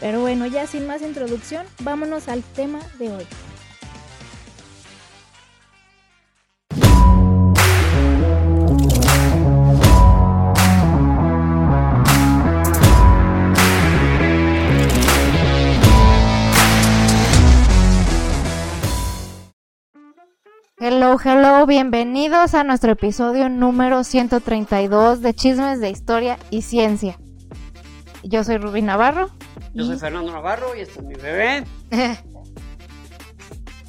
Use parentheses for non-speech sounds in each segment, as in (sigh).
Pero bueno, ya sin más introducción, vámonos al tema de hoy. Hello, hello, bienvenidos a nuestro episodio número 132 de Chismes de Historia y Ciencia. Yo soy Rubí Navarro. Yo soy Fernando Navarro y este es mi bebé. (laughs)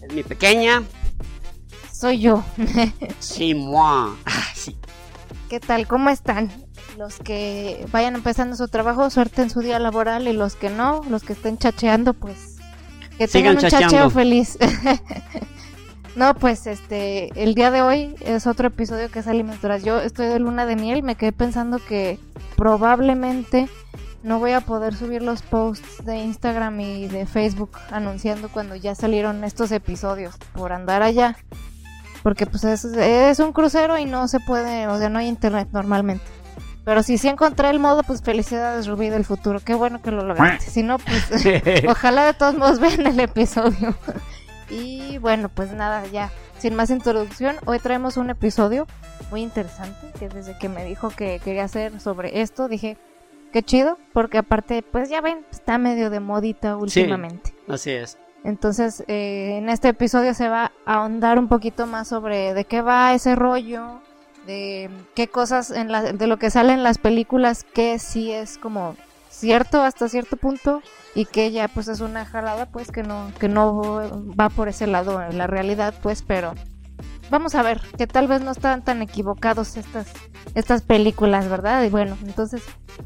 es mi pequeña. Soy yo. sí, moi. Ah, sí. ¿Qué tal? ¿Cómo están? Los que vayan empezando su trabajo, suerte en su día laboral y los que no, los que estén chacheando, pues que tengan un chacheo feliz. (laughs) no, pues este, el día de hoy es otro episodio que sale mientras yo estoy de luna de miel. Me quedé pensando que probablemente no voy a poder subir los posts de Instagram y de Facebook anunciando cuando ya salieron estos episodios por andar allá. Porque pues es, un crucero y no se puede, o sea, no hay internet normalmente. Pero si sí encontré el modo, pues felicidades Rubí del futuro. Qué bueno que lo lograste. Si no, pues (laughs) (laughs) ojalá de todos modos vean el episodio. (laughs) y bueno, pues nada, ya. Sin más introducción, hoy traemos un episodio muy interesante que desde que me dijo que quería hacer sobre esto, dije, Qué chido, porque aparte, pues ya ven, está medio de modita últimamente. así es. Entonces, eh, en este episodio se va a ahondar un poquito más sobre de qué va ese rollo, de qué cosas en la, de lo que sale en las películas que sí es como cierto hasta cierto punto y que ya pues es una jalada pues que no que no va por ese lado en la realidad pues pero vamos a ver, que tal vez no están tan equivocados estas, estas películas, ¿verdad? Y bueno, entonces,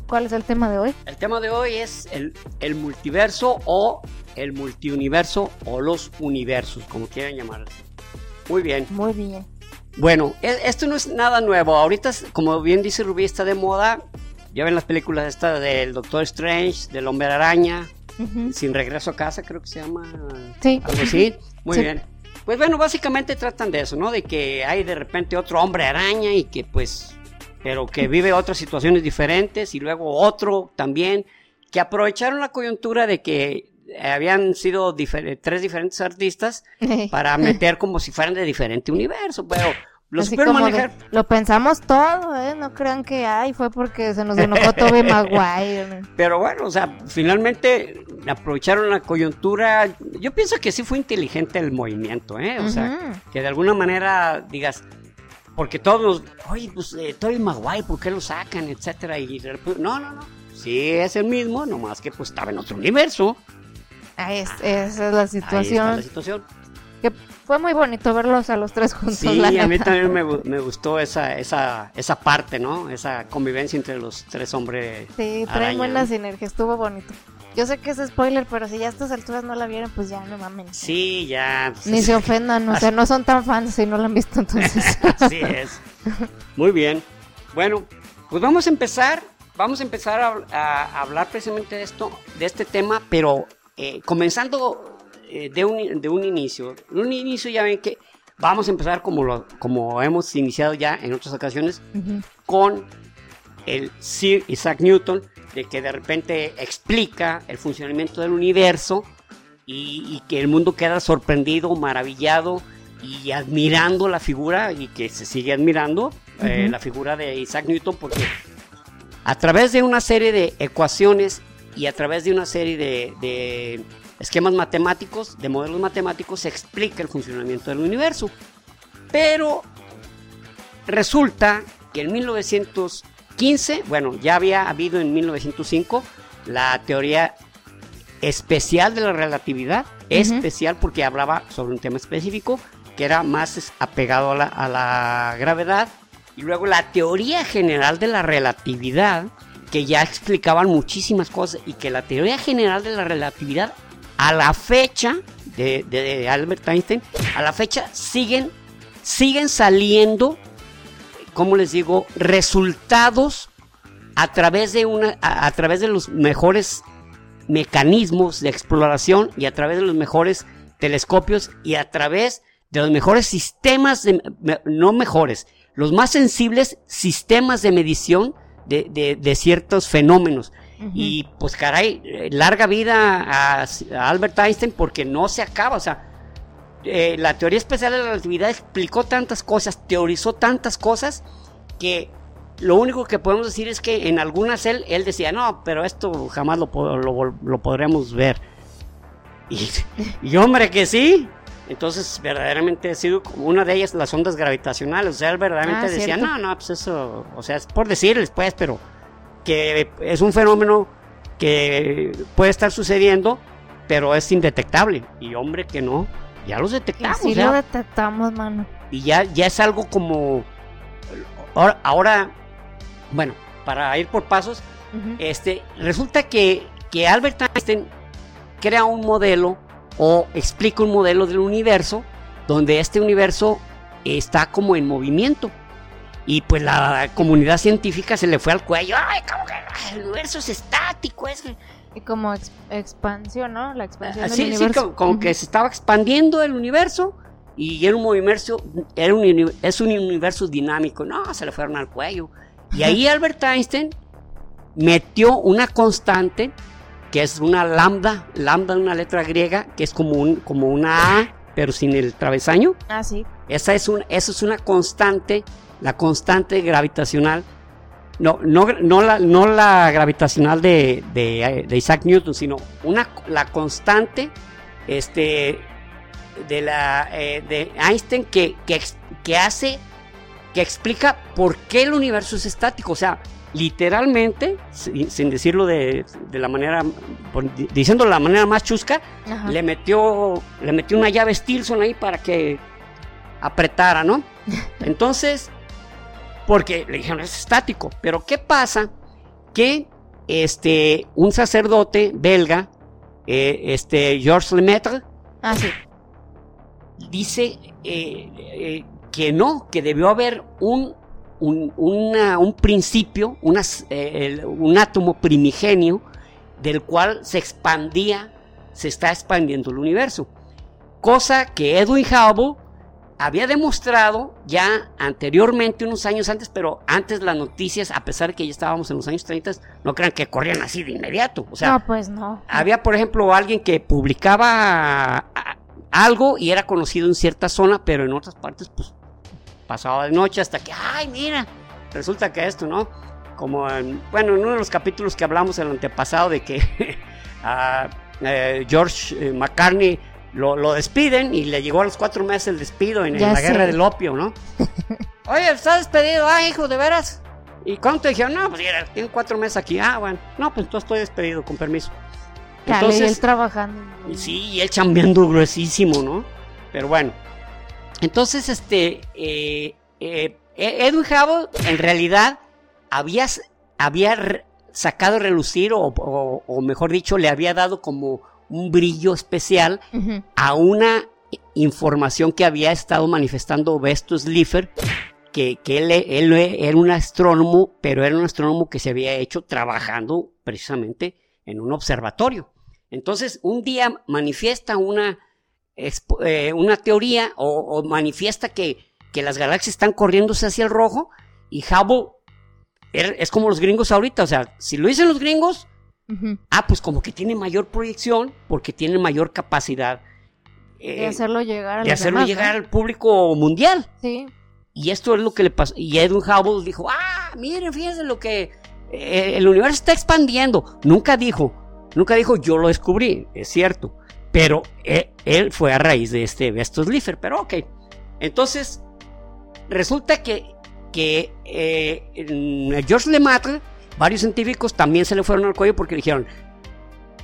¿cuál es el tema de hoy? El tema de hoy es el, el multiverso o el multiuniverso o los universos, como quieran llamarlo. Muy bien. Muy bien. Bueno, e, esto no es nada nuevo. Ahorita, como bien dice Rubí, está de moda. Ya ven las películas estas del Doctor Strange, del Hombre Araña, Sin Regreso a Casa, creo que se llama. Sí. Algo así. (laughs) Muy bien. Pues bueno, básicamente tratan de eso, ¿no? De que hay de repente otro hombre araña y que pues, pero que vive otras situaciones diferentes y luego otro también, que aprovecharon la coyuntura de que habían sido tres diferentes artistas (laughs) para meter como si fueran de diferente universo, pero lo pensamos todo, ¿eh? No crean que, ay, fue porque se nos enojó Toby (laughs) Maguire. Pero bueno, o sea, finalmente aprovecharon la coyuntura. Yo pienso que sí fue inteligente el movimiento, ¿eh? O sea, que de alguna manera digas, porque todos, oye, pues eh, Toby Maguire, ¿por qué lo sacan? Etcétera. Y no, no, no. Sí, es el mismo, nomás que pues estaba en otro universo. Ah, es, esa es la situación. Ahí está la situación. Que fue muy bonito verlos a los tres juntos. Sí, a mí también me, gustó esa, esa, esa parte, ¿no? Esa convivencia entre los tres hombres. Sí, traen buena sinergia, estuvo bonito. Yo sé que es spoiler, pero si ya a estas alturas no la vieron, pues ya no mamen. Sí, ya. Pues Ni se ofendan, o sea, no son tan fans si no la han visto entonces. (laughs) Así es. Muy bien. Bueno, pues vamos a empezar. Vamos a empezar a, hablar precisamente de esto, de este tema, pero eh, comenzando eh, de, un, de un inicio. un inicio ya ven que vamos a empezar como, lo, como hemos iniciado ya en otras ocasiones con el Sir Isaac Newton, de que de repente explica el funcionamiento del universo y, que el mundo queda sorprendido, maravillado y admirando la figura y que se sigue admirando eh, la figura de Isaac Newton porque a través de una serie de ecuaciones y a través de una serie de esquemas matemáticos, de modelos matemáticos, se explica el funcionamiento del universo. Pero resulta que en 1915, bueno, ya había habido en 1905 la teoría especial de la relatividad, especial porque hablaba sobre un tema específico que era más apegado a la, a la gravedad, y luego la teoría general de la relatividad, que ya explicaban muchísimas cosas y que la teoría general de la relatividad a la fecha de, Albert Einstein, a la fecha siguen, siguen saliendo, como les digo, resultados a través de una, a, través de los mejores mecanismos de exploración y a través de los mejores telescopios y a través de los mejores sistemas, de, no mejores, los más sensibles sistemas de medición de, ciertos fenómenos. Y pues caray, eh, larga vida a, Albert Einstein porque no se acaba, o sea, eh, la teoría especial de la relatividad explicó tantas cosas, teorizó tantas cosas que lo único que podemos decir es que en algunas él, él decía, no, pero esto jamás lo, lo, podremos ver. Y, y, hombre que sí. Entonces, verdaderamente ha sido como una de ellas las ondas gravitacionales. O sea, él verdaderamente ah, decía, no, no, pues eso, o sea, es por decirles, pues, pero que es un fenómeno que puede estar sucediendo, pero es indetectable. Y hombre que no, ya los detectamos. Sí, lo detectamos, mano. Y ya, ya es algo como... Ahora, ahora bueno, para ir por pasos, este, resulta que, que Albert Einstein crea un modelo o explica un modelo del universo donde este universo está como en movimiento. Y pues la comunidad científica se le fue al cuello. ¡Ay, como que el universo es estático! Es... Y como expansión, ¿no? La expansión del universo. Sí, como, que se estaba expandiendo el universo y era un universo, era un, es un universo dinámico. No, se le fueron al cuello. Y ahí Albert Einstein metió una constante que es una lambda, lambda una letra griega, que es como, un, como una A, pero sin el travesaño. Ah, sí. Esa es, un, eso es una constante, la constante gravitacional. No, no, no, la, no la gravitacional de, de, Isaac Newton, sino una, la constante este, de, la, eh, de Einstein que, que, que hace que explica por qué el universo es estático. O sea, literalmente, sin, decirlo de, la manera, diciendo de la manera más chusca, le metió, le metió una llave Stilson ahí para que apretara, ¿no? (laughs) Entonces, porque le dijeron es estático. Pero ¿qué pasa? Que este, un sacerdote belga, eh, este, Georges Lemaitre, ah, dice eh, eh, que no, que debió haber un, un, principio, eh, un átomo primigenio del cual se expandía, se está expandiendo el universo. Cosa que Edwin Hubble había demostrado ya anteriormente, unos años antes, pero antes las noticias, a pesar de que ya estábamos en los años 30, no crean que corrían así de inmediato. O sea, no, pues no. Había, por ejemplo, alguien que publicaba algo y era conocido en cierta zona, pero en otras partes, pues pasaba de noche hasta que, ay, mira, resulta que esto, ¿no? Como en, bueno, en uno de los capítulos que hablamos el antepasado de que a (laughs) eh, George eh, McCartney lo, despiden y le llegó a los cuatro meses el despido en, la guerra del opio, ¿no? (laughs) Oye, está despedido, ah, hijo, de veras. ¿Y cuánto dijeron? No, pues tiene cuatro meses aquí. Ah, bueno, no, pues entonces estoy despedido, con permiso. Entonces, él trabajando. Sí, y él chambeando gruesísimo, ¿no? Pero bueno, entonces, este, eh, eh, Edwin Hubble en realidad había, había sacado a relucir, o, mejor dicho, le había dado como un brillo especial a una información que había estado manifestando Vestus Liefer, que, él, él, era un astrónomo, pero era un astrónomo que se había hecho trabajando precisamente en un observatorio. Entonces, un día manifiesta una eh, una teoría o, manifiesta que, las galaxias están corriéndose hacia el rojo y Hubble es como los gringos ahorita, o sea, si lo dicen los gringos, ah, pues como que tiene mayor proyección porque tiene mayor capacidad de eh, hacerlo llegar, de hacerlo llegar al público mundial. Sí. Y esto es lo que le pasó. Y Edwin Hubble dijo, ah, miren, fíjense lo que eh, el universo está expandiendo. Nunca dijo, nunca dijo, yo lo descubrí, es cierto. Pero él, fue a raíz de este Vestos Liefer, pero ok. Entonces, resulta que, que eh, George Lemaitre, varios científicos también se le fueron al cuello porque dijeron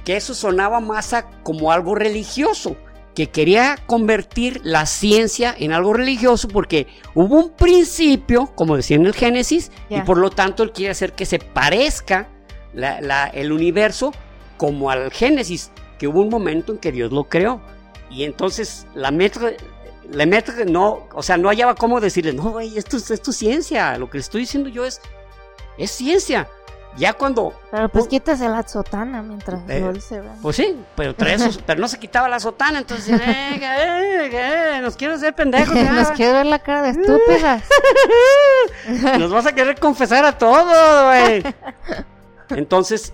que eso sonaba más como algo religioso, que quería convertir la ciencia en algo religioso porque hubo un principio, como decía en el Génesis, y por lo tanto él quiere hacer que se parezca el universo como al Génesis que hubo un momento en que Dios lo creó. Y entonces la metra, la metra no, o sea, no hallaba cómo decirle, no, güey, esto, esto es ciencia, lo que le estoy diciendo yo es, es ciencia. Ya cuando. Pero pues quítase la sotana mientras eh, lo dice, Pues sí, pero, (laughs) pero no se quitaba la sotana, entonces, eh, eh, eh, nos quiero hacer pendejos. nos quiero ver la cara de estúpidas. (laughs) nos vas a querer confesar a todos, güey. (laughs) Entonces,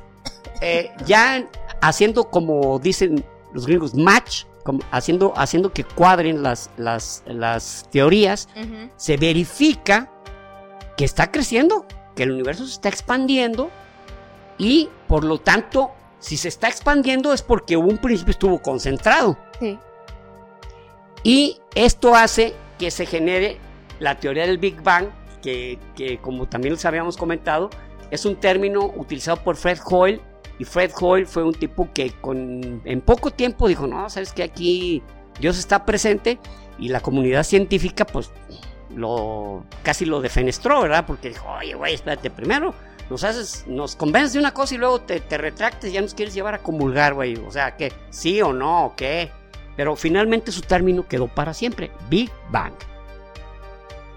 eh, ya haciendo como dicen los gringos, match, como haciendo, haciendo que cuadren las, las, las teorías, se verifica que está creciendo que el universo se está expandiendo y por lo tanto, si se está expandiendo es porque un principio estuvo concentrado. Sí. Y esto hace que se genere la teoría del Big Bang, que, como también les habíamos comentado, es un término utilizado por Fred Hoyle. Y Fred Hoyle fue un tipo que con, en poco tiempo dijo, no, sabes que aquí Dios está presente y la comunidad científica pues lo casi lo defenestró, ¿verdad? Porque dijo, oye, güey, espérate, primero nos haces, nos convences de una cosa y luego te, retractes y ya nos quieres llevar a comulgar, güey. O sea, ¿qué? ¿Sí o no? ¿Qué? Pero finalmente su término quedó para siempre, Big Bang.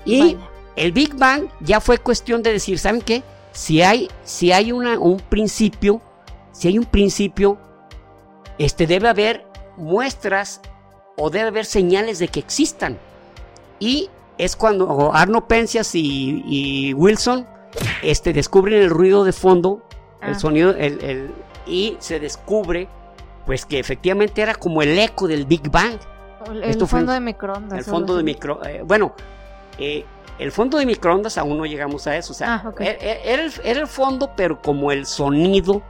Y el Big Bang ya fue cuestión de decir, ¿saben qué? Si hay, si hay una, un principio, si hay un principio, este debe haber muestras o debe haber señales de que existan. Y es cuando Arno Penzias y, Wilson este, descubren el ruido de fondo, el ah. sonido, el, y se descubre pues que efectivamente era como el eco del Big Bang. El, fondo de microondas. El fondo de micro, eh, bueno, eh, el fondo de microondas aún no llegamos a eso, o sea, ah, e, e, era, el, fondo, pero como el sonido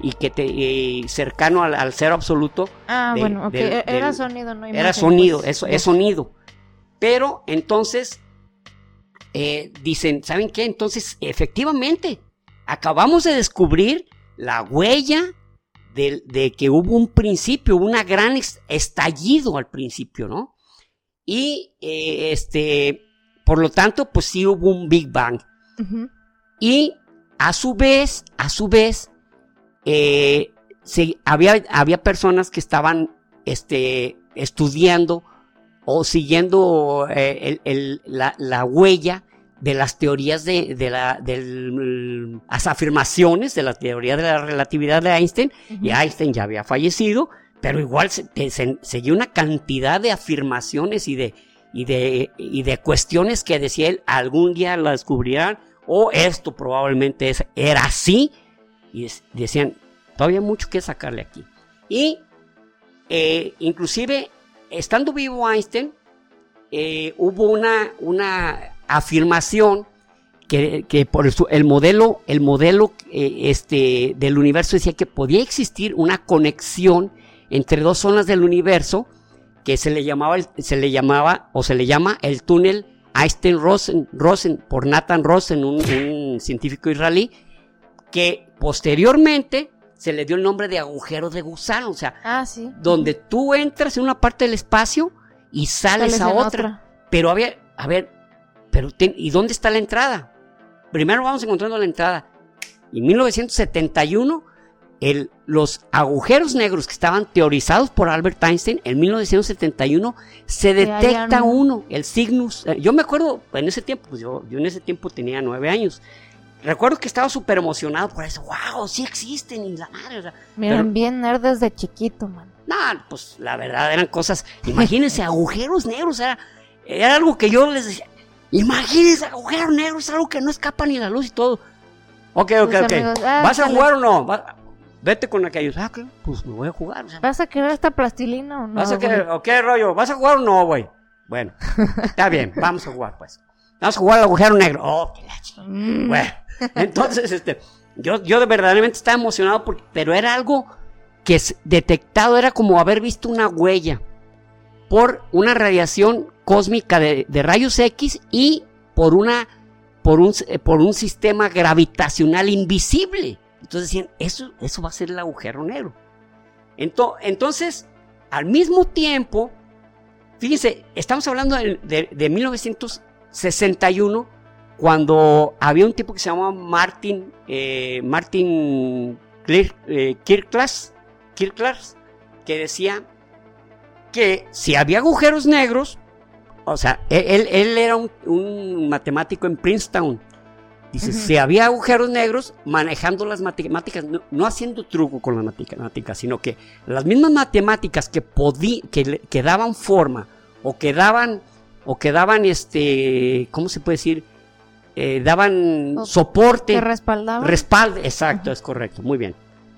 y que te cercano al, cero absoluto. Ah, bueno, e, era sonido, no Era sonido, pues. eso es sonido. Pero entonces eh, dicen, ¿saben qué? Entonces, efectivamente, acabamos de descubrir la huella de, que hubo un principio, una gran estallido al principio, ¿no? Y eh, este, por lo tanto, pues sí hubo un Big Bang. Y a su vez, a su vez, eh, había, había personas que estaban este, estudiando o siguiendo eh, la, huella de las teorías de, la, las afirmaciones de la teoría de la relatividad de Einstein, y Einstein ya había fallecido, pero igual se, seguía una cantidad de afirmaciones y de, y de, y de cuestiones que decía él, algún día la descubrirán, o esto probablemente es, era así, y decían, todavía mucho que sacarle aquí. Y eh, inclusive estando vivo Einstein, eh, hubo una, una afirmación que, por el modelo, el modelo eh, este, del universo decía que podía existir una conexión entre dos zonas del universo que se le llamaba, se le llamaba o se le llama el túnel Einstein-Rosen por Nathan Rosen, un científico israelí, que posteriormente se le dio el nombre de agujero de gusano, o sea, ah, donde tú entras en una parte del espacio y sales, a otra. Pero había, a ver, pero ¿y dónde está la entrada? Primero vamos encontrando la entrada. En 1971, el, los agujeros negros que estaban teorizados por Albert Einstein, en 1971 se detecta uno, el Cygnus. Eh, yo me acuerdo, en ese tiempo, pues yo, yo en ese tiempo tenía nueve años. Recuerdo que estaba súper emocionado por eso. ¡Wow! Sí existen y la madre. O sea, Miren, bien nerd desde chiquito, man. No, pues la verdad eran cosas. Imagínense, agujeros negros. Era, era algo que yo les decía. Imagínense, agujeros negros, algo que no escapa ni la luz y todo. Ok, ok, ok. Ah, ¿Vas a jugar o no? Vete con aquellos. Ah, pues me voy a jugar. ¿Vas a querer esta plastilina o no? ¿Vas a querer, ok, rollo? ¿Vas a jugar o no, güey? Bueno, (laughs) está bien, vamos a jugar, pues. Vamos a jugar al agujero negro. Oh, qué mm. Bueno. Entonces, este, yo, yo verdaderamente estaba emocionado, pero era algo que detectado, era como haber visto una huella por una radiación cósmica de, rayos X y por, una, por, un, por un sistema gravitacional invisible. Entonces decían, eso, eso va a ser el agujero negro. Entonces, al mismo tiempo, fíjense, estamos hablando de 1961 cuando había un tipo que se llamaba Martin, eh, Martin eh, Kirklas, que decía que si había agujeros negros, o sea, él, él era un, matemático en Princeton. Dice, si había agujeros negros, manejando las matemáticas, no, haciendo truco con las matemáticas, sino que las mismas matemáticas que, que, que daban forma o que daban, o que daban este, ¿cómo se puede decir? Eh, daban soporte. Que respaldaban. Exacto, es correcto, muy bien.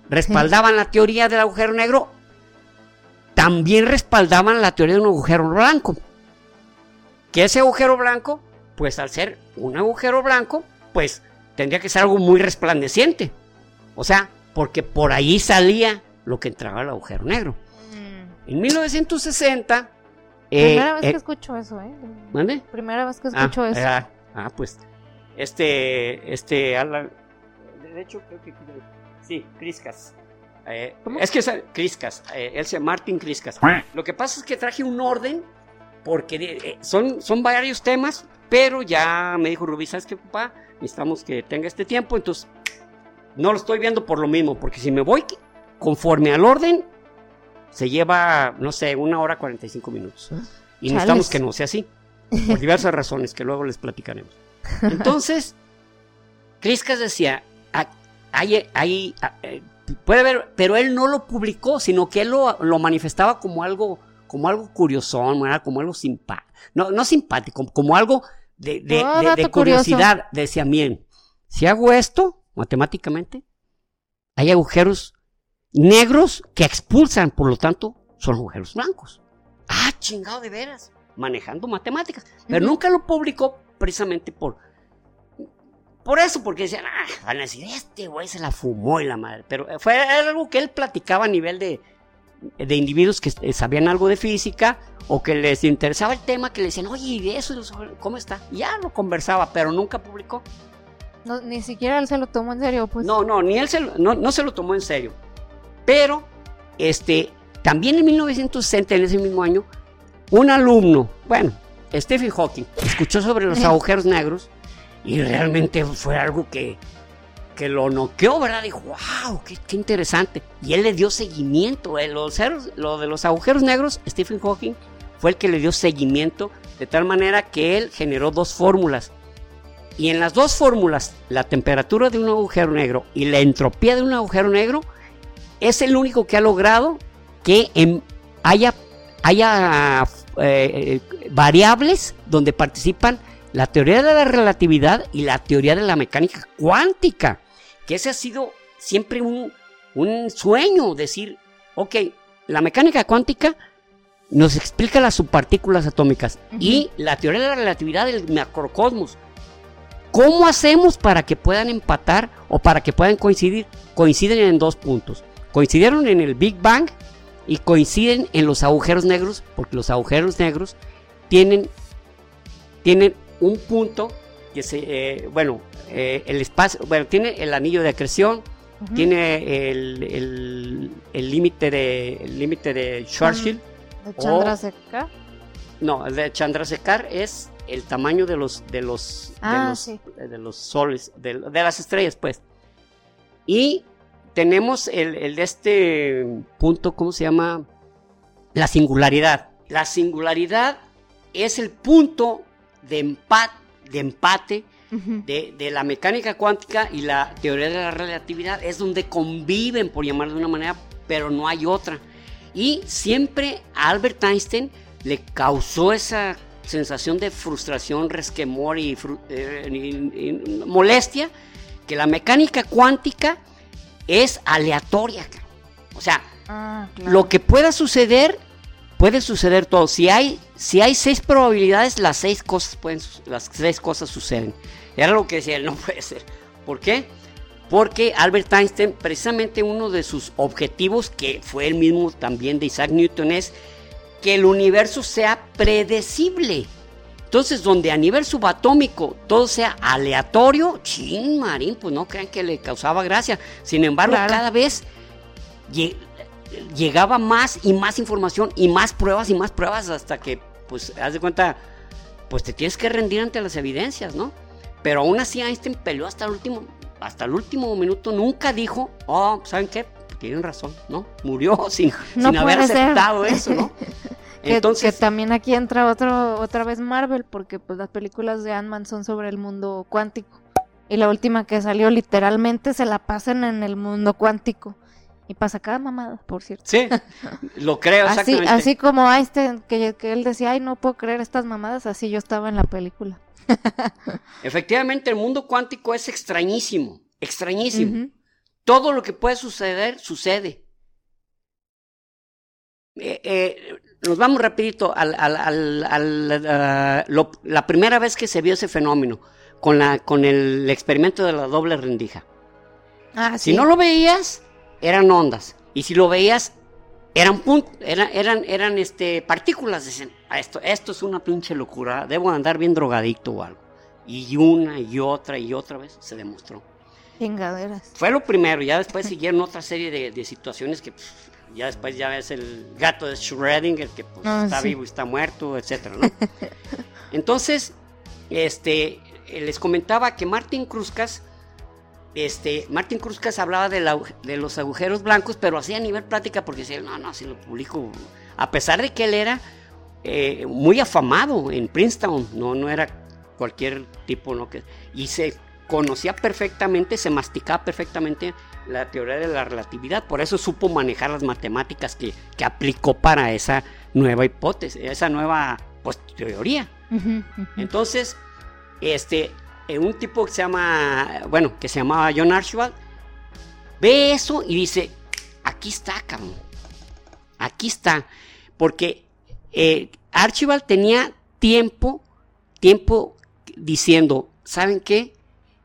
Respaldaban la teoría del agujero negro, también respaldaban la teoría de un agujero blanco. Que ese agujero blanco, pues al ser un agujero blanco, pues tendría que ser algo muy resplandeciente. O sea, porque por ahí salía lo que entraba al agujero negro. Mm. En 1960... Primera vez que eh, escucho eso, ¿eh? ¿Mande? Primera vez que escucho ah, eso. Ah, ah, pues este, este, de hecho creo que, sí, Criscas. Eh, es que es Criscas, eh, él se Martin Criscas. Lo que pasa es que traje un orden porque eh, son, son varios temas, pero ya me dijo Rubí, ¿sabes qué, papá? Necesitamos que tenga este tiempo, entonces no lo estoy viendo por lo mismo, porque si me voy conforme al orden, se lleva, no sé, una hora 45 minutos. Y necesitamos que no sea así, por diversas razones que luego les platicaremos. Entonces, Criscas decía, ahí, ahí, eh, puede ver, pero él no lo publicó, sino que él lo, manifestaba como algo, como algo curiosón, como algo simpático, no, no simpático, como algo de, de, curiosidad. Decía, miren, si hago esto, matemáticamente, hay agujeros negros que expulsan, por lo tanto, son agujeros blancos. Ah, chingado de veras, manejando matemáticas. Pero nunca lo publicó precisamente por, por eso, porque decían, ah, van a decir, este güey se la fumó y la madre. Pero fue algo que él platicaba a nivel de, de individuos que sabían algo de física o que les interesaba el tema, que le decían, oye, ¿y eso cómo está? ya lo conversaba, pero nunca publicó. ni siquiera él se lo tomó en serio, pues. No, no, ni él se no, no se lo tomó en serio. Pero, este, también en 1960, en ese mismo año, un alumno, bueno, Stephen Hawking escuchó sobre los agujeros negros y realmente fue algo que, que lo noqueó, ¿verdad? Dijo, wow, qué, interesante. Y él le dio seguimiento. Eh, los, lo de los agujeros negros, Stephen Hawking fue el que le dio seguimiento de tal manera que él generó dos fórmulas. Y en las dos fórmulas, la temperatura de un agujero negro y la entropía de un agujero negro es el único que ha logrado que haya, haya eh, variables donde participan la teoría de la relatividad y la teoría de la mecánica cuántica, que ese ha sido siempre un, sueño, decir, ok, la mecánica cuántica nos explica las subpartículas atómicas y la teoría de la relatividad del macrocosmos. ¿Cómo hacemos para que puedan empatar o para que puedan coincidir? Coinciden en dos puntos. Coincidieron en el Big Bang y coinciden en los agujeros negros, porque los agujeros negros tienen, tienen un punto que se, eh, bueno, eh, el espacio, bueno, tiene el anillo de acreción, tiene el límite de, el límite de Schwarzschild. ¿De Chandrasekhar? no, el de Chandrasekhar es el tamaño de los, de los, de, ah, de los soles, de, de las estrellas, pues. Y tenemos el, de este punto, ¿cómo se llama? La singularidad. La singularidad es el punto de empate, de, empate de, la mecánica cuántica y la teoría de la relatividad. Es donde conviven, por llamarlo de una manera, pero no hay otra. Y siempre a Albert Einstein le causó esa sensación de frustración, resquemor y eh, molestia que la mecánica cuántica es aleatoria. O sea, ah, lo que pueda suceder, puede suceder todo. Si hay, si hay seis probabilidades, las seis cosas pueden, las seis cosas suceden. Era lo que decía él, no (laughs) puede ser. ¿Por qué? Porque Albert Einstein, precisamente uno de sus objetivos, que fue el mismo también de Isaac Newton, es que el universo sea predecible. Entonces, donde a nivel subatómico todo sea aleatorio, ching, Marín, pues no crean que le causaba gracia. Sin embargo, cada vez llegaba más y más información y más pruebas y más pruebas hasta que, pues, haz de cuenta, pues te tienes que rendir ante las evidencias, ¿no? Pero aún así Einstein peleó hasta el último, hasta el último minuto, nunca dijo, oh, ¿saben qué? tienen razón, ¿no? Murió (laughs) sin, sin haber aceptado eso, ¿no? (laughs) Entonces, que, también aquí entra otro, otra vez Marvel, porque pues las películas de Ant-Man son sobre el mundo cuántico. Y la última que salió literalmente se la pasan en el mundo cuántico. Y pasa cada mamada, por cierto. Sí, (laughs) lo creo exactamente. Así, como Einstein, que, que él decía, ay, no puedo creer estas mamadas, así yo estaba en la película. (laughs) Efectivamente, el mundo cuántico es extrañísimo, extrañísimo. Todo lo que puede suceder, sucede. Eh, eh, nos vamos rapidito a la primera vez que se vio ese fenómeno con, la, con el experimento de la doble rendija. Ah, si no lo veías, eran ondas. Y si lo veías, eran eran, eran, eran este, partículas. Dicen, ah, esto, esto es una pinche locura, debo andar bien drogadicto o algo. Y una y otra y otra vez se demostró. Chingaderas. Fue lo primero, ya después siguieron otra serie de, situaciones que ya después ya ves el gato de Schrödinger que pues, ah, está vivo y está muerto, etcétera, (laughs) Entonces, este, eh, les comentaba que Martin Cruzcas, este, Martin Cruzcas hablaba de, los agujeros blancos, pero hacía a nivel práctica porque decía, no, no, si lo publico, a pesar de que él era eh, muy afamado en Princeton, no, no era cualquier tipo, ¿no? Que, y se conocía perfectamente, se masticaba perfectamente la teoría de la relatividad, por eso supo manejar las matemáticas que, aplicó para esa nueva hipótesis, esa nueva pues, teoría. Entonces, este, eh, un tipo que se llama, bueno, que se llamaba John Archibald, ve eso y dice, aquí está, cabrón, aquí está, porque eh, Archibald tenía tiempo, tiempo diciendo, ¿saben qué?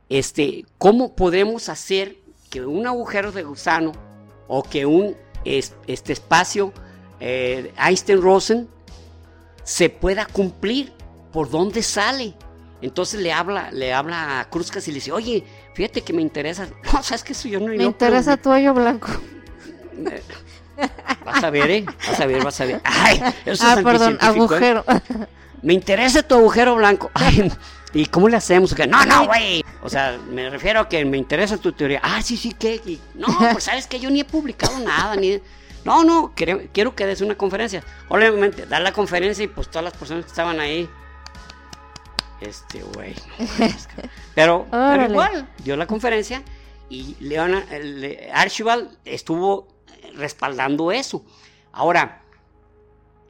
Este, ¿cómo podemos hacer que un agujero de gusano o que un este espacio eh, Einstein-Rosen se pueda cumplir? ¿Por dónde sale? Entonces le habla, le habla a Cruzcas y le dice, oye, fíjate que me interesa. (laughs) No, sabes que eso yo no. Me interesa tu hoyo blanco. (laughs) Vas a ver, ¿eh? Vas a ver, vas a ver. Ay, eso ah, perdón, ¿eh? agujero. Me interesa tu agujero blanco. Ay, ¿Y cómo le hacemos? No, no, güey. O sea, me refiero a que me interesa tu teoría. Ah, sí, sí, ¿qué? No, (laughs) pues sabes que yo ni he publicado nada, ni... No, no, quiero, quiero que des una conferencia. Obviamente, da la conferencia y pues todas las personas que estaban ahí este güey. (laughs) pero, igual, dio la conferencia y Leona, Archibald estuvo respaldando eso. Ahora,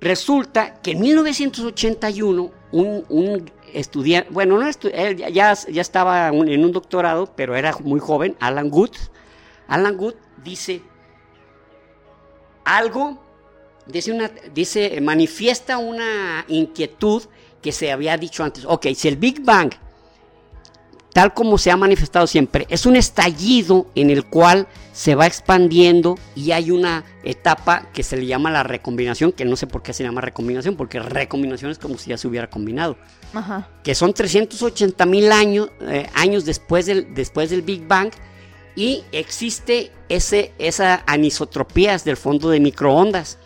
resulta que en 1981 un, un estudiante, bueno, no él ya, ya estaba en un doctorado, pero era muy joven, Alan Good. Alan Good dice algo, dice, una, dice manifiesta una inquietud que se había dicho antes. Ok, si el Big Bang, tal como se ha manifestado siempre, es un estallido en el cual se va expandiendo y hay una etapa que se le llama la recombinación, que no sé por qué se llama recombinación, porque recombinación es como si ya se hubiera combinado. Ajá. Que son 380 mil años, eh, años después, del, después del Big Bang y existe ese, esa anisotropías del fondo de microondas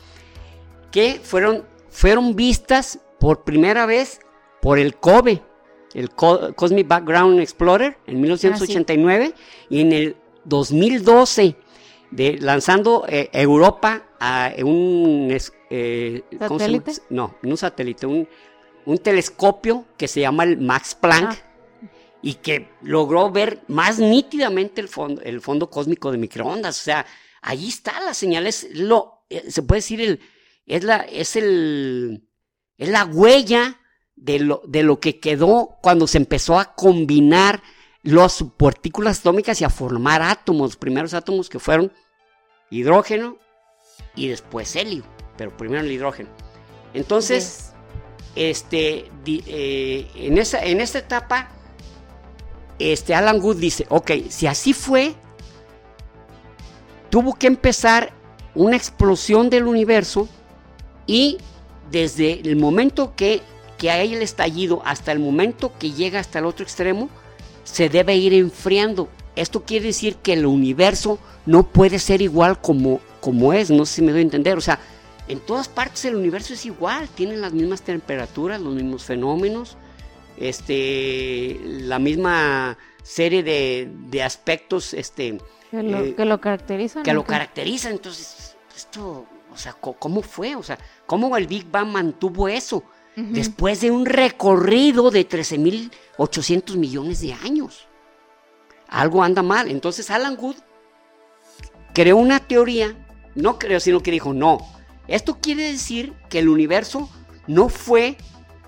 que fueron, fueron vistas por primera vez por el COBE, el Cosmic Background Explorer, en 1989, ah, y en el 2012, de, lanzando eh, Europa a un... Eh, ¿Satélite? No, un satélite, un, un, telescopio que se llama el Max Planck. Ah. Y que logró ver más nítidamente el fondo, el fondo cósmico de microondas. O sea, ahí está la señal. Es lo, eh, se puede decir, el, es, la, es el, es la huella de lo, de lo que quedó cuando se empezó a combinar las partículas atómicas y a formar átomos, los primeros átomos que fueron hidrógeno y después helio, pero primero el hidrógeno. Entonces, este, eh, en, esa, en esta etapa, este Alan Wood dice, ok, si así fue, tuvo que empezar una explosión del universo y desde el momento que, que hay el estallido hasta el momento que llega hasta el otro extremo, se debe ir enfriando. Esto quiere decir que el universo no puede ser igual como, como es, no sé si me doy a entender. O sea, en todas partes el universo es igual, tienen las mismas temperaturas, los mismos fenómenos, este, la misma serie de, aspectos este, que lo, eh, que lo caracterizan. Que lo caracterizan. Entonces, esto, o sea, ¿cómo fue? O sea, ¿cómo el Big Bang mantuvo eso? Después de un recorrido de 13.800 millones de años. Algo anda mal. Entonces Alan Wood creó una teoría, no creo, sino que dijo, no, esto quiere decir que el universo no fue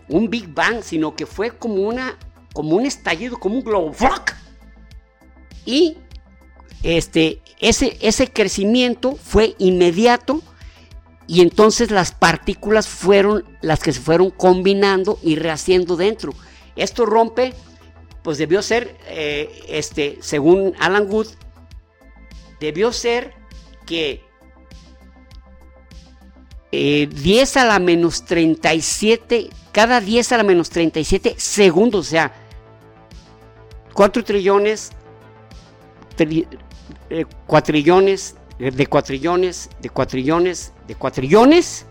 un Big Bang, sino que fue como, una, como un estallido, como un globo. Y este, ese, ese crecimiento fue inmediato y entonces las partículas fueron las que se fueron combinando y rehaciendo dentro. Esto rompe, pues debió ser, eh, este, según Alan Wood, debió ser que 10 eh, a la menos 37, cada 10 a la menos 37 segundos, o sea, 4 trillones, cuatrillones, eh, de cuatrillones, de cuatrillones, de cuatrillones,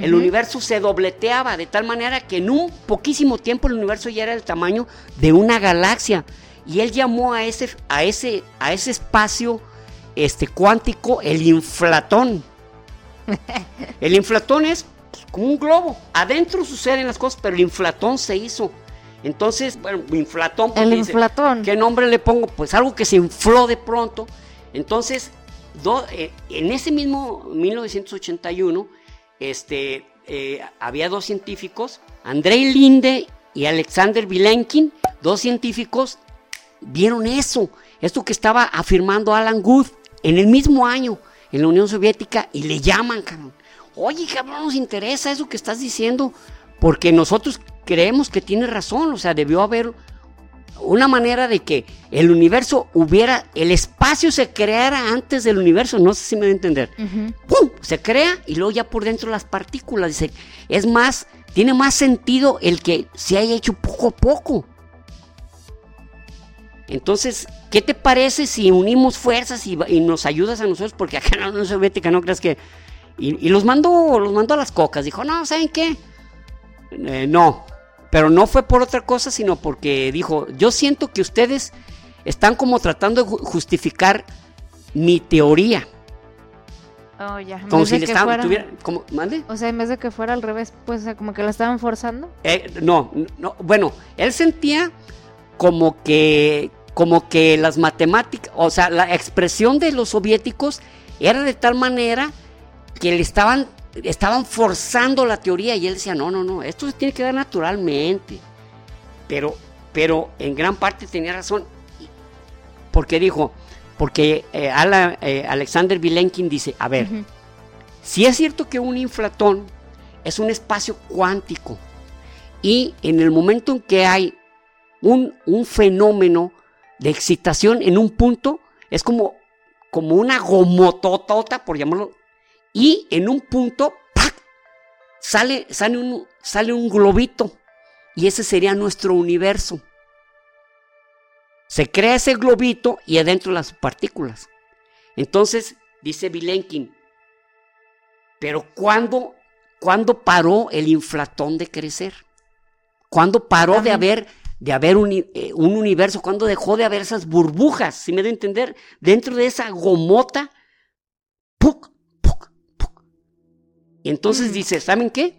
el universo se dobleteaba de tal manera que en un poquísimo tiempo el universo ya era el tamaño de una galaxia. Y él llamó a ese, a ese, a ese espacio este, cuántico el inflatón. (laughs) El inflatón es como un globo. Adentro suceden las cosas, pero el inflatón se hizo. Entonces, bueno, inflatón. El inflatón. ¿Qué nombre le pongo? Pues algo que se infló de pronto. Entonces, eh, en ese mismo 1981, este, eh, había dos científicos, Andrei Linde y Alexander Vilenkin, dos científicos, vieron eso, esto que estaba afirmando Alan Guth en el mismo año en la Unión Soviética y le llaman, cabrón. Oye, cabrón, nos interesa eso que estás diciendo, porque nosotros creemos que tiene razón, o sea, debió haber una manera de que el universo hubiera, el espacio se creara antes del universo, no sé si me voy a entender. ¡Pum! Se crea y luego ya por dentro las partículas. Dice, es más, tiene más sentido el que se haya hecho poco a poco. Entonces, ¿qué te parece si unimos fuerzas y, nos ayudas a nosotros? Porque acá en la Unión Soviética no creas que... Y, los mandó, los mandó a las cocas. Dijo, no, ¿saben qué? Eh, no, pero no fue por otra cosa, sino porque dijo, yo siento que ustedes están como tratando de justificar mi teoría. Oh, ya. Como si le estaban, ¿mande? O sea, en vez de que fuera al revés, pues como que lo estaban forzando. Eh, no, no, bueno, él sentía como que, como que las matemáticas, o sea, la expresión de los soviéticos era de tal manera que le estaban, estaban forzando la teoría y él decía, no, no, no, esto se tiene que dar naturalmente. Pero, pero en gran parte tenía razón, porque dijo, porque eh, eh, Alexander Vilenkin dice, a ver, si es cierto que un inflatón es un espacio cuántico y en el momento en que hay un, un fenómeno de excitación en un punto es como, como una gomototota, por llamarlo, y en un punto Sale, sale, un, sale un globito y ese sería nuestro universo. Se crea ese globito y adentro las partículas. Entonces, dice Vilenkin, pero ¿cuándo, ¿cuándo paró el inflatón de crecer? ¿Cuándo paró de haber de haber eh, un, universo, cuando dejó de haber esas burbujas, si me da a entender, dentro de esa gomota. ¡puc! Y entonces dice, ¿saben qué?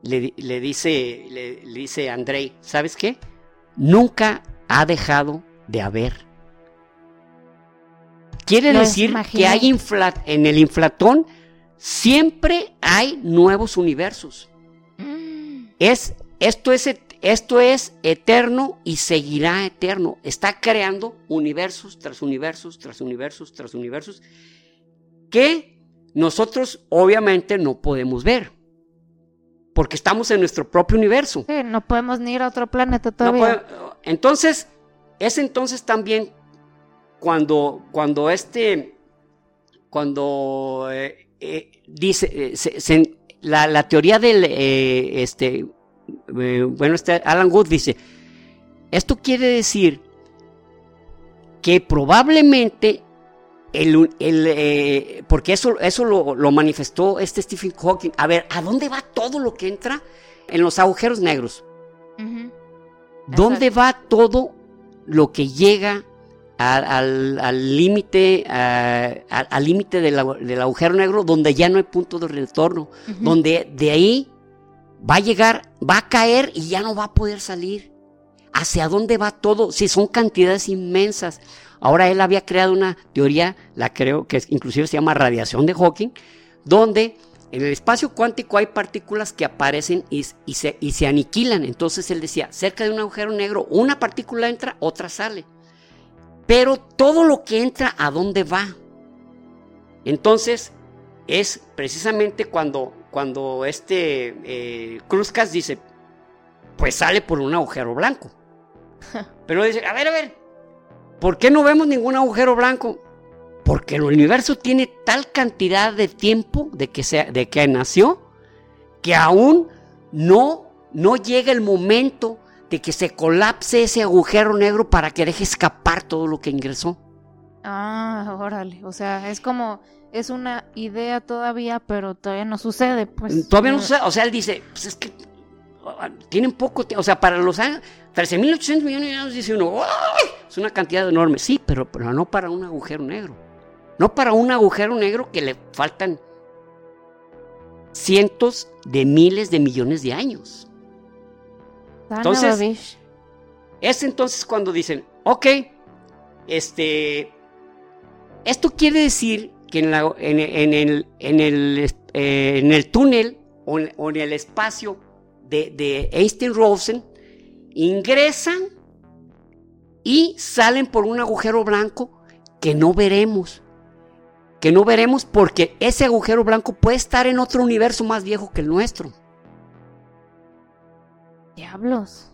Le, dice, le, dice Andrei, ¿sabes qué? Nunca ha dejado de haber. Quiere decir que hay en el inflatón siempre hay nuevos universos. Mm. Es, esto es esto es eterno y seguirá eterno. Está creando universos tras universos, tras universos, tras universos, que nosotros obviamente no podemos ver. Porque estamos en nuestro propio universo. Sí, no podemos ni ir a otro planeta todavía. entonces, es entonces también cuando, cuando este, cuando eh, eh, dice, eh, la, teoría del, este, bueno, este Alan Wood dice, esto quiere decir que probablemente el, eh, porque eso, eso lo, manifestó este Stephen Hawking. A ver, ¿a dónde va todo lo que entra en los agujeros negros? ¿Dónde va todo lo que llega al límite al límite del agujero negro donde ya no hay punto de retorno, donde de ahí va a llegar, va a caer y ya no va a poder salir. ¿Hacia dónde va todo? Si son cantidades inmensas. Ahora él había creado una teoría, la creo que inclusive se llama radiación de Hawking, donde en el espacio cuántico hay partículas que aparecen y, se, aniquilan. Entonces él decía, cerca de un agujero negro, una partícula entra, otra sale. Pero todo lo que entra, ¿a dónde va? Entonces, es precisamente cuando, cuando este eh, Cruzcas dice, pues sale por un agujero blanco. (laughs) Pero dice, a ver, a ver, ¿por qué no vemos ningún agujero blanco? Porque el universo tiene tal cantidad de tiempo de que, sea, de que nació que aún no, no llega el momento de que se colapse ese agujero negro para que deje escapar todo lo que ingresó. Ah, órale. O sea, es como, es una idea todavía, pero todavía no sucede, pues. Todavía no sucede. O sea, él dice, pues es que tienen poco tiempo. O sea, para los años, 13.800 millones de años, dice uno, es una cantidad enorme. Sí, pero, pero no para un agujero negro. No para un agujero negro que le faltan cientos de miles de millones de años. Entonces, es entonces cuando dicen, ok, este, esto quiere decir que en, el, eh, en, el, túnel o en, el espacio de, de Einstein-Rosen ingresan y salen por un agujero blanco que no veremos. Que no veremos porque ese agujero blanco puede estar en otro universo más viejo que el nuestro. Diablos.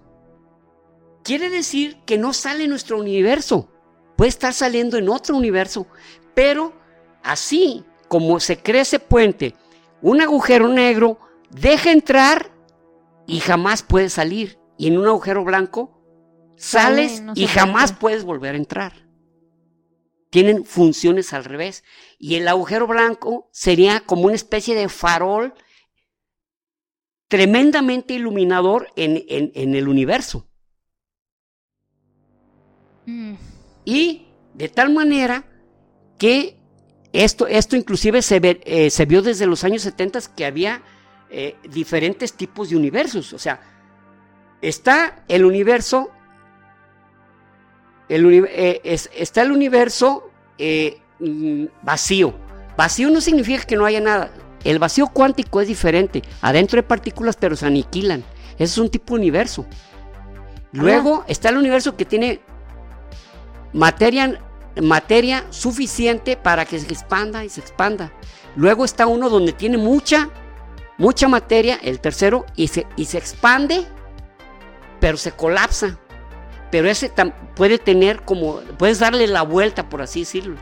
Quiere decir que no sale en nuestro universo. Puede estar saliendo en otro universo. Pero así como se crea ese puente, un agujero negro deja entrar y jamás puede salir. Y en un agujero blanco sales y jamás puedes volver a entrar. Tienen funciones al revés. Y el agujero blanco sería como una especie de farol tremendamente iluminador en, el universo. Mm. Y de tal manera que esto, esto inclusive se, eh, se vio desde los años 70 que había eh, diferentes tipos de universos. O sea, está el universo, el, eh, está el universo mm, vacío. Vacío no significa que no haya nada. El vacío cuántico es diferente. Adentro hay partículas pero se aniquilan. Ese es un tipo de universo. Luego está el universo que tiene materia, materia suficiente para que se expanda y se expanda. Luego está uno donde tiene mucha, mucha materia, el tercero, y se, y se expande, pero se colapsa. Pero ese puede tener como, puedes darle la vuelta, por así decirlo.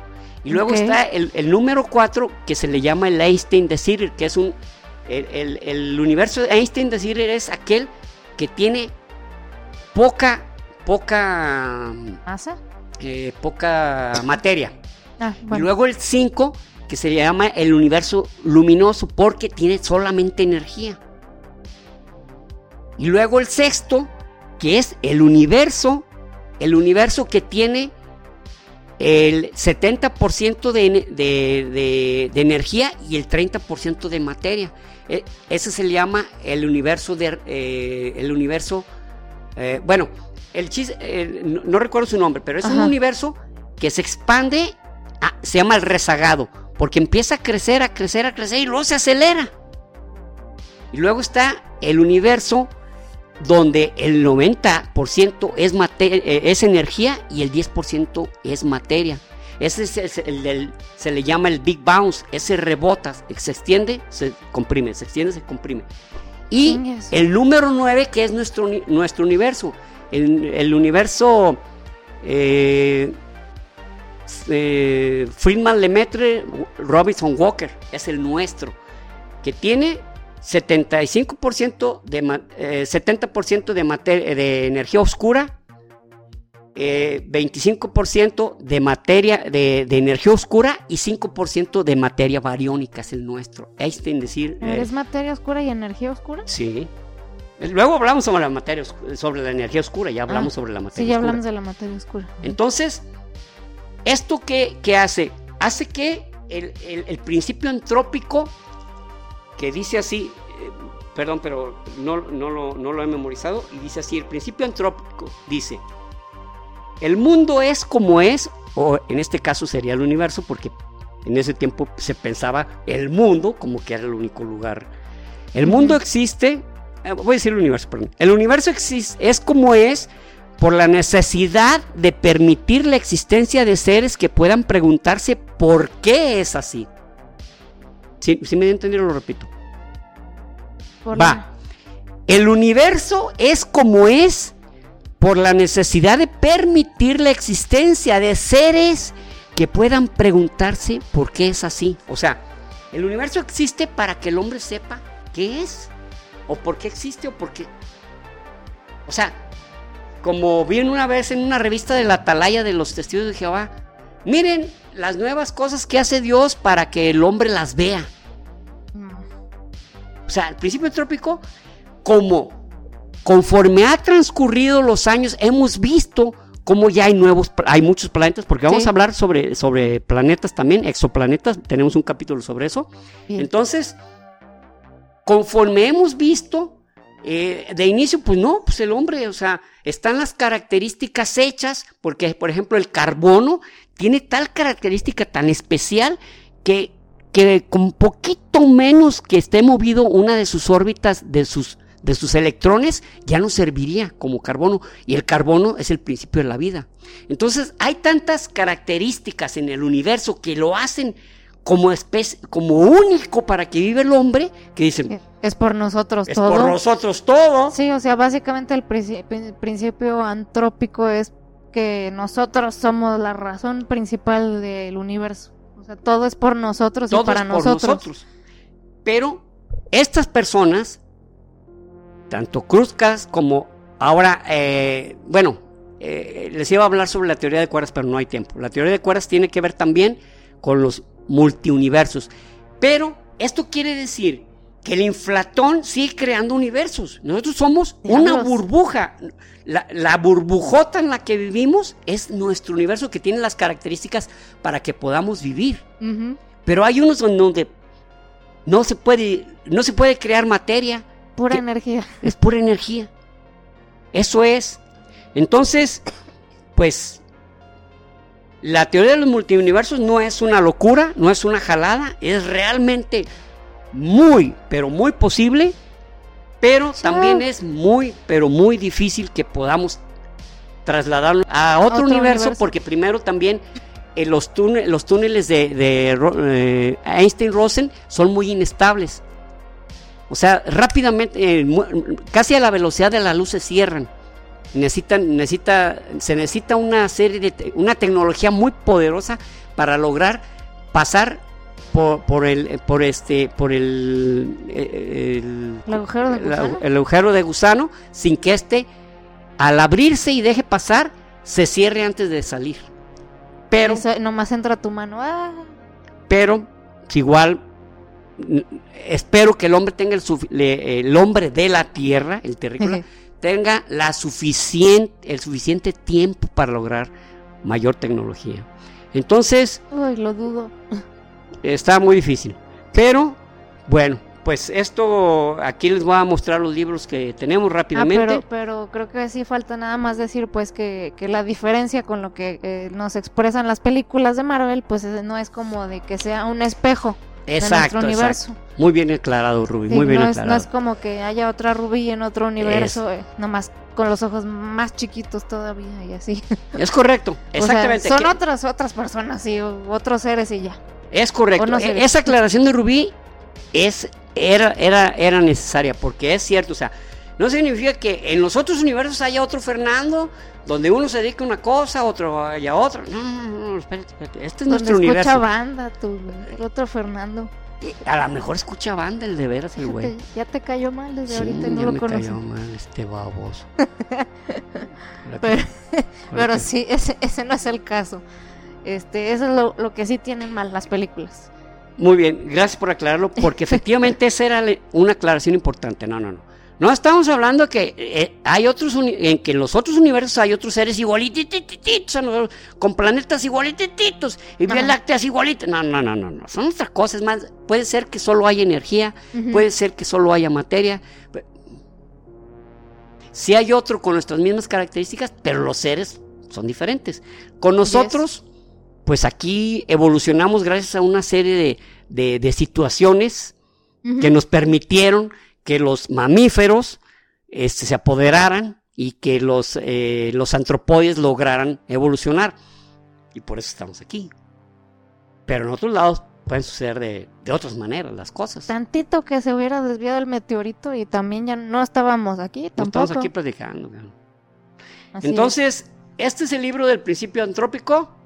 Y luego está el, número 4 que se le llama el Einstein de Sitter, que es un... El, universo de Einstein de Sitter es aquel que tiene poca... poca... ¿Masa? Eh, poca materia. Ah, y luego el 5 que se llama el universo luminoso porque tiene solamente energía. Y luego el sexto, que es el universo, el universo que tiene el 70% de, energía y el 30% de materia. E, ese se le llama el universo de eh, el universo. Eh, bueno, el no, recuerdo su nombre, pero es un universo que se expande, se llama el rezagado, porque empieza a crecer, a crecer, a crecer y luego se acelera. Y luego está el universo donde el 90% es, eh, es energía y el 10% es materia. Ese es el, se le llama el Big Bounce, ese rebota, se extiende, se comprime, se extiende, se comprime. Y el número 9 que es nuestro, nuestro universo, el, universo eh, eh, Friedman Lemaitre Robinson Walker, es el nuestro, que tiene 75% de, 70% de, de energía oscura, 25% eh, de materia de, energía oscura y 5% de materia bariónica es el nuestro. Einstein decir... ¿Es materia oscura y energía oscura? Sí. Luego hablamos sobre la materia, sobre la energía oscura, ya hablamos ah, sobre la materia Sí, ya hablamos de la materia oscura. Entonces, ¿esto qué, hace? Hace que el, principio entrópico, que dice así, eh, perdón, pero no, no, lo, no lo he memorizado, y dice así, el principio entrópico dice, el mundo es como es, o en este caso sería el universo, porque en ese tiempo se pensaba el mundo como que era el único lugar. El mundo existe eh, voy a decir el universo, perdón. El universo es como es por la necesidad de permitir la existencia de seres que puedan preguntarse por qué es así. Si, me entendieron, lo repito. Va. El universo es como es por la necesidad de permitir la existencia de seres que puedan preguntarse por qué es así. O sea, el universo existe para que el hombre sepa qué es o por qué existe o por qué. O sea, como vi una vez en una revista de la Atalaya de los Testigos de Jehová, miren las nuevas cosas que hace Dios para que el hombre las vea. O sea, el principio trópico, como conforme ha transcurrido los años, hemos visto cómo ya hay nuevos, hay muchos planetas, porque vamos a hablar sobre, sobre planetas también, exoplanetas, tenemos un capítulo sobre eso. Entonces, conforme hemos visto, eh, de inicio, pues no, pues el hombre, o sea, están las características hechas, porque por ejemplo el carbono tiene tal característica tan especial que, que con poquito menos que esté movido una de sus órbitas, de sus, de sus electrones, ya no serviría como carbono. Y el carbono es el principio de la vida. Entonces hay tantas características en el universo que lo hacen como especie, como único para que vive el hombre, que dicen... Es por nosotros todo. Es por nosotros todo. Sí, o sea, básicamente el principio antrópico es que nosotros somos la razón principal del universo. O sea, todo es por nosotros y para nosotros. Pero estas personas, tanto Cruzcas como ahora, eh, bueno, eh, les iba a hablar sobre la teoría de cuerdas, pero no hay tiempo. La teoría de cuerdas tiene que ver también con los multiuniversos. Pero esto quiere decir que el inflatón sigue creando universos. Nosotros somos una burbuja. La, burbujota en la que vivimos es nuestro universo que tiene las características para que podamos vivir. Pero hay unos donde no se puede, no se puede crear materia. Pura energía. Es pura energía. Eso es. Entonces, pues la teoría de los multiuniversos no es una locura, no es una jalada, es realmente muy, pero muy posible, pero también es muy, pero muy difícil que podamos trasladarlo a otro, universo, porque primero también eh, los, los, túneles de, eh, Einstein-Rosen son muy inestables. O sea, rápidamente, eh, casi a la velocidad de la luz se cierran. Necesitan, necesita, se necesita una serie de, una tecnología muy poderosa para lograr pasar por, por el, por este, por el, eh, el, agujero de gusano? el agujero de gusano, sin que este, al abrirse y deje pasar, se cierre antes de salir. Pero, nomás entra tu mano. ¡ah! Pero, igual, espero que el hombre tenga el, el hombre de la tierra, el terrícola, (laughs) tenga la suficiente, el suficiente tiempo para lograr mayor tecnología. Entonces... Uy, lo dudo. Está muy difícil. Pero, bueno, pues esto, aquí les voy a mostrar los libros que tenemos rápidamente. Ah, pero, creo que sí falta nada más decir pues que, la diferencia con lo que eh, nos expresan las películas de Marvel pues no es como de que sea un espejo exacto, universo. Muy bien aclarado, Ruby, muy bien no aclarado. Es, no es como que haya otra Ruby en otro universo, eh, nomás con los ojos más chiquitos todavía y así. Es correcto, (laughs) exactamente. son otras otras personas y otros seres y ya. Es correcto. E, esa aclaración de Rubí es era era era necesaria porque es cierto, o sea, no significa que en los otros universos haya otro Fernando, donde uno se dedica a una cosa, otro haya otra. No, no, no, espérate, espérate. Este es nuestro universo. escucha banda, tu, el otro Fernando. A lo mejor escucha banda el de veras el güey. Ya te cayó mal desde ahorita y no ya me cayó mal este baboso. (laughs) pero, pero sí, ese, ese no es el caso. Este, eso es lo, lo que sí tienen mal las películas. Muy bien, gracias por aclararlo, porque (laughs) efectivamente esa era una aclaración importante. No, no, no. No estamos hablando que eh, hay otros en que en los otros universos hay otros seres igualititos con planetas igualititos y vías lácteas igualitas. No, no, no, no, no. Son otras cosas más. Puede ser que solo haya energía, puede ser que solo haya materia. Si hay otro con nuestras mismas características, pero los seres son diferentes. Con nosotros, pues aquí evolucionamos gracias a una serie de, situaciones que nos permitieron que los mamíferos este, se apoderaran y que los, eh, los antropoides lograran evolucionar. Y por eso estamos aquí. Pero en otros lados pueden suceder de, de, otras maneras las cosas. Tantito que se hubiera desviado el meteorito y también ya no estábamos aquí tampoco. estamos aquí platicando. Entonces, este es el libro del principio antrópico.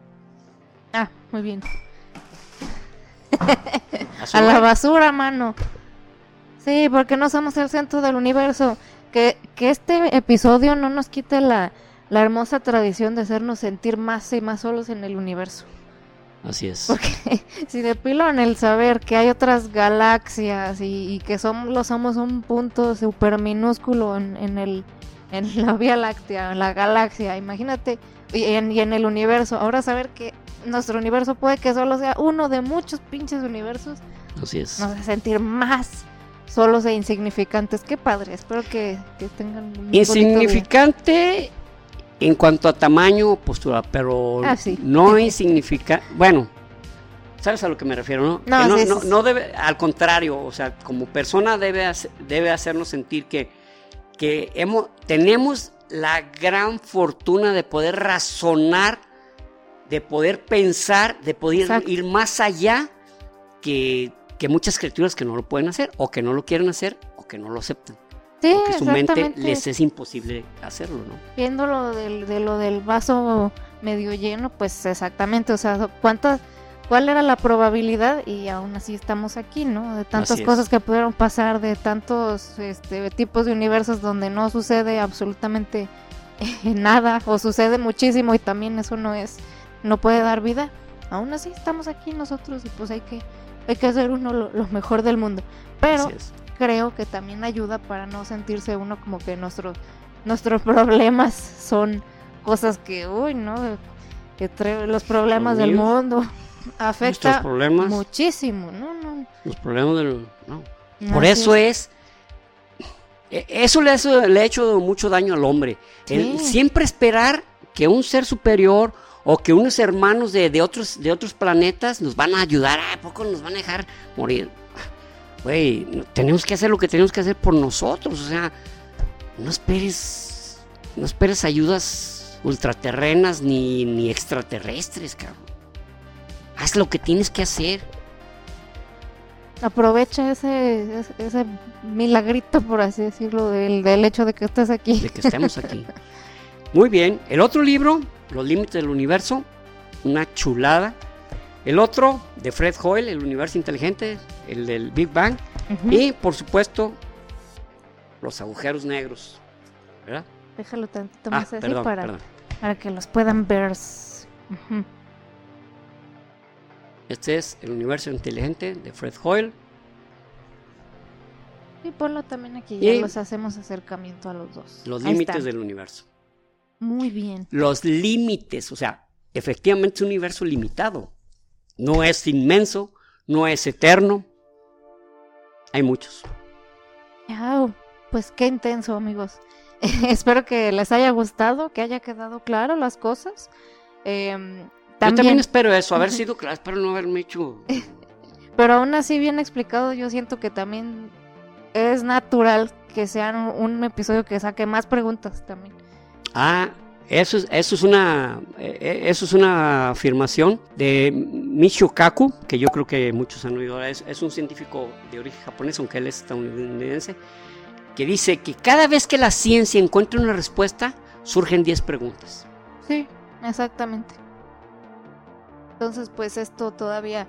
Ah, muy bien. A la basura, mano. Sí, porque no somos el centro del universo. Que, que este episodio no nos quite la, la hermosa tradición de hacernos sentir más y más solos en el universo. Así es. Porque (laughs) si de pilón el saber que hay otras galaxias y, que somos, somos un punto súper minúsculo en, en, el, en la Vía Láctea, en la galaxia, imagínate, y en, y en el universo, ahora saber que nuestro universo puede que solo sea uno de muchos pinches universos, Así es. nos hace sentir más solos e insignificantes. Qué padre, espero que, tengan un Insignificante en cuanto a tamaño, postura, pero ah, no insignificante. Bueno, ¿sabes a lo que me refiero? No, no, no, debe, al contrario, o sea, como persona debe, debe hacernos sentir que, que hemos, tenemos la gran fortuna de poder razonar, de poder pensar, de poder ir más allá que que muchas criaturas que no lo pueden hacer, o que no lo quieren hacer, o que no lo aceptan. Sí, porque su mente les es imposible hacerlo, ¿no? Viéndolo del, de lo del vaso medio lleno, pues exactamente, o sea, ¿cuántas, cuál era la probabilidad? Y aún así estamos aquí, ¿no? De tantas cosas que pudieron pasar, de tantos este, tipos de universos donde no sucede absolutamente (laughs) nada, o sucede muchísimo y también eso no es, no puede dar vida. Aún así estamos aquí nosotros y pues hay que hay que hacer uno lo, mejor del mundo. Pero creo que también ayuda para no sentirse uno como que nuestros nuestros problemas son cosas que, uy, ¿no? Que los problemas del mundo afecta muchísimo, ¿no? no. Los problemas del... No. Por eso es... E, eso le, le ha hecho mucho daño al hombre. siempre esperar que un ser superior o que unos hermanos de, otros, de otros planetas nos van a ayudar, ¿a poco nos van a dejar morir? Güey, tenemos que hacer lo que tenemos que hacer por nosotros, o sea, no esperes, no esperes ayudas ultraterrenas ni, ni extraterrestres, cabrón. Haz lo que tienes que hacer. Aprovecha ese, ese, milagrito, por así decirlo, del, del hecho de que estés aquí. De que estemos aquí. (laughs) Muy bien. El otro libro los límites del universo, una chulada. El otro, de Fred Hoyle, El universo inteligente, el del Big Bang. Y, por supuesto, los agujeros negros. ¿Verdad? Déjalo tantito ah, más así para, para que los puedan ver. Este es El universo inteligente de Fred Hoyle. Y ponlo también aquí, ya los hacemos acercamiento a los dos. Los límites del universo. Muy bien. Los límites, o sea, efectivamente es un universo limitado. No es inmenso, no es eterno. Hay muchos. Wow, pues qué intenso, amigos. (laughs) Espero que les haya gustado, que haya quedado claro las cosas. también... Em, yo también espero eso, haber (laughs) sido claro, espero no haberme hecho. (laughs) Pero aún así bien explicado, yo siento que también es natural que sea un episodio que saque más preguntas también. Ah, eso es, eso es una eh, eh, eso es una afirmación de Michio Kaku, que yo creo que muchos han oído. Es, es un científico de origen japonés, aunque él es estadounidense, que dice que cada vez que la ciencia encuentra una respuesta, surgen 10 preguntas. Sí, exactamente. Entonces, pues esto todavía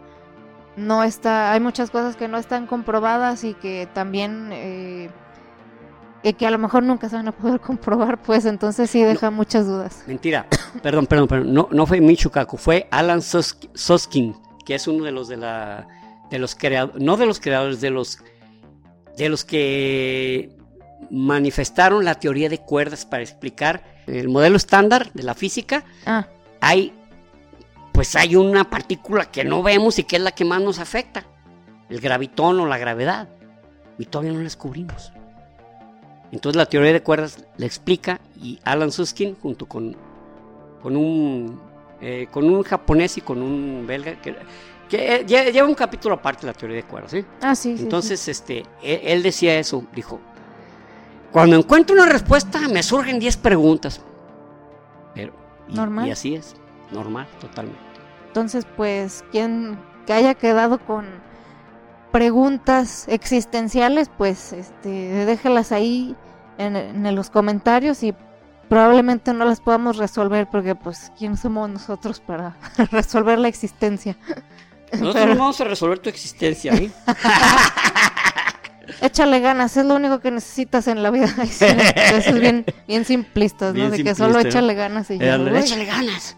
no está, hay muchas cosas que no están comprobadas y que también eh, y que a lo mejor nunca se van a poder (laughs) comprobar, pues entonces sí deja muchas dudas. Mentira, (coughs) perdón, perdón, perdón, no, no fue Michukaku, fue Alan Soskin, que es uno de los de la de los creadores, no de los creadores, de los de los que manifestaron la teoría de cuerdas para explicar el modelo estándar de la física. Ah. Hay, pues hay una partícula que no vemos y que es la que más nos afecta, el gravitón o la gravedad. Y todavía no la descubrimos. Entonces la teoría de cuerdas la explica y Alan Suskin junto con, con, un, eh, con un japonés y con un belga que, que lleva un capítulo aparte la teoría de cuerdas. ¿sí? Ah, sí. Entonces Este, él, decía eso, dijo, cuando encuentro una respuesta me surgen 10 preguntas. Pero, y, normal. Y así es, normal, totalmente. Entonces, pues, quien que haya quedado con preguntas existenciales, pues este, déjelas ahí en, los comentarios y probablemente no las podamos resolver porque pues quién somos nosotros para (laughs) resolver la existencia. (laughs) Nosotros no vamos a resolver tu existencia, ¿eh? (laughs) Échale ganas, es lo único que necesitas en la vida. Eso es bien, bien simplistas, ¿no? de que solo échale ganas y ya. échale ganas.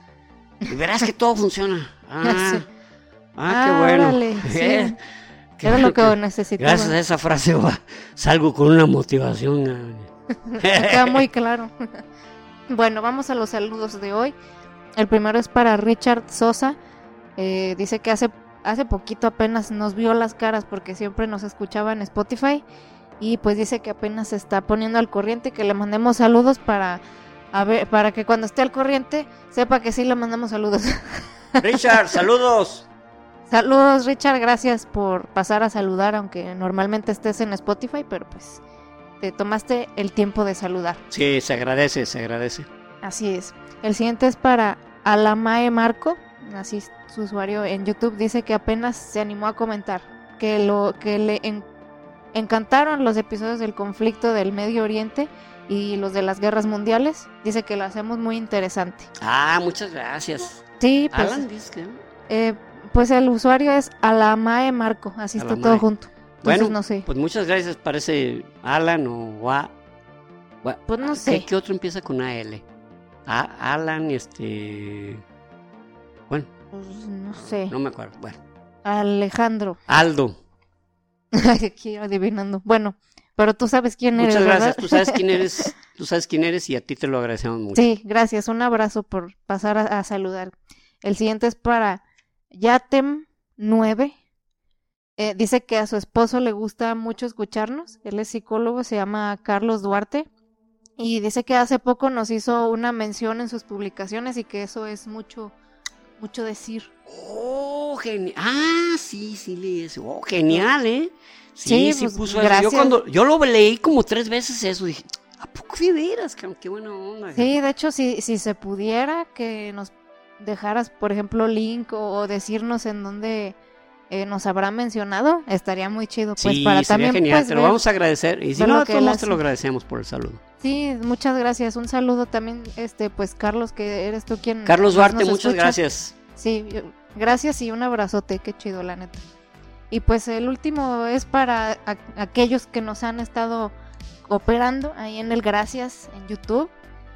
Y verás que todo funciona. Ah, ah, qué bueno. Era lo que necesitaba. Gracias a esa frase salgo con una motivación. (laughs) queda muy claro. (laughs) bueno, vamos a los saludos de hoy. El primero es para Richard Sosa. Eh, dice que hace, hace poquito apenas nos vio las caras porque siempre nos escuchaba en Spotify. Y pues dice que apenas se está poniendo al corriente, que le mandemos saludos para, a ver, para que cuando esté al corriente sepa que sí le mandamos saludos. (laughs) Richard, saludos. Saludos Richard, gracias por pasar a saludar, aunque normalmente estés en Spotify, pero pues te tomaste el tiempo de saludar. Sí, se agradece, se agradece. Así es. El siguiente es para Alamae Marco, así su usuario en YouTube, dice que apenas se animó a comentar, que, lo, que le encantaron los episodios del conflicto del Medio Oriente y los de las guerras mundiales. Dice que lo hacemos muy interesante. Ah, muchas gracias. Sí, pues. Alan, dice eh, pues el usuario es Alamae Marco, así está todo junto. bueno, no sé. Pues muchas gracias, parece Alan o A. Pues no sé. ¿Qué, otro empieza con AL? A, Alan, este. Bueno. Pues no sé. No me acuerdo. Bueno. Alejandro. Aldo. (laughs) Aquí adivinando. Bueno, pero tú sabes quién eres. Muchas gracias, tú sabes quién eres, (laughs) tú sabes quién eres y a ti te lo agradecemos mucho. Sí, gracias. Un abrazo por pasar a saludar. El siguiente es para Yatem 9 eh, dice que a su esposo le gusta mucho escucharnos. Él es psicólogo, se llama Carlos Duarte. Y dice que hace poco nos hizo una mención en sus publicaciones y que eso es mucho, mucho decir. Oh, genial. Ah, sí, sí, leí eso. Oh, genial, ¿eh? Sí, sí, pues, puso eso. Yo, cuando, yo lo leí como tres veces eso, dije, ¿a poco de veras? Qué buena onda. Sí, de hecho, si, si se pudiera que nos dejaras, por ejemplo, link o, decirnos en dónde eh, nos habrá mencionado, estaría muy chido. Pues para también genial, pues, te lo vamos a agradecer. Y si no, a todos te lo agradecemos por el saludo. Sí, muchas gracias. Un saludo también, este, pues Carlos, que eres tú quien. Carlos Duarte, muchas gracias. Sí, gracias y un abrazote, qué chido, la neta. Y pues el último es para aquellos que nos han estado operando ahí en el Gracias en YouTube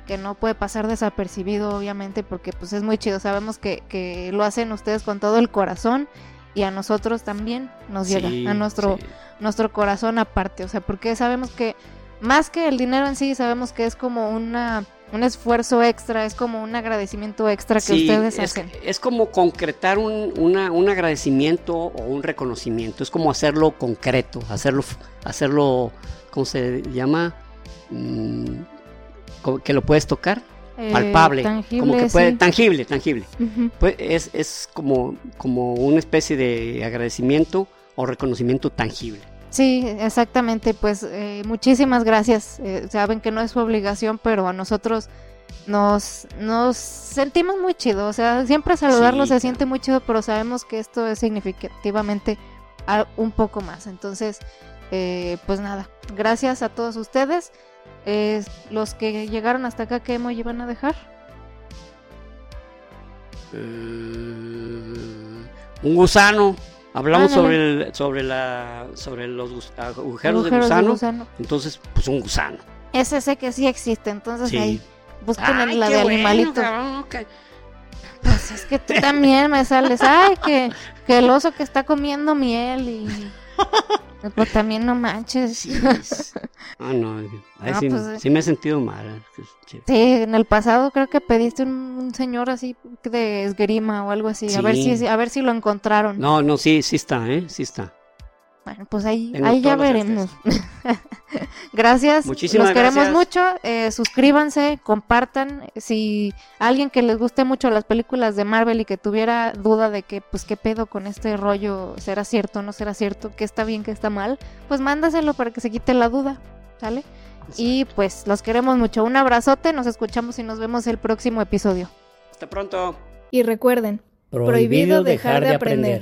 que no puede pasar desapercibido, obviamente, porque pues es muy chido. Sabemos que, que lo hacen ustedes con todo el corazón y a nosotros también nos llega, a nuestro, nuestro corazón aparte. O sea, porque sabemos que más que el dinero en sí, sabemos que es como una un esfuerzo extra, es como un agradecimiento extra que ustedes hacen. Es como concretar un, una, un agradecimiento o un reconocimiento, es como hacerlo concreto, hacerlo, hacerlo ¿cómo se llama? Mm, que lo puedes tocar, eh, palpable, tangible, como que puede, tangible, tangible. pues es, es como, como una especie de agradecimiento o reconocimiento tangible. Sí, exactamente, pues eh, muchísimas gracias. Eh, saben que no es su obligación, pero a nosotros nos, nos sentimos muy chido. O sea, siempre saludarlos se siente muy chido, pero sabemos que esto es significativamente un poco más. Entonces, pues nada, gracias a todos ustedes los que llegaron hasta acá, ¿qué emoji van a dejar? Eh, un gusano. Hablamos sobre el, sobre la sobre los agujeros, de, gusano, Entonces, pues un gusano. Ese sé que sí existe, entonces ahí busquen la de animalito. Pues es que tú también me sales, ay, que, que el oso que está comiendo miel y (laughs) Pues también no manches. (laughs) ah, no. sí, pues, sí, me he sentido mal. Sí, en el pasado creo que pediste un, señor así de esgrima o algo así. A ver si a ver si lo encontraron. No, no, sí, sí está, ¿eh? Sí está. Bueno, pues ahí, ahí ya veremos. (laughs) gracias. Muchísimas Los queremos mucho. Eh, suscríbanse, compartan. Si alguien que les guste mucho las películas de Marvel y que tuviera duda de que, pues, qué pedo con este rollo, será cierto o no será cierto, que está bien, que está mal, pues mándaselo para que se quite la duda. ¿Sale? Y pues los queremos mucho. Un abrazote, nos escuchamos y nos vemos el próximo episodio. Hasta pronto. Y recuerden, prohibido dejar de aprender.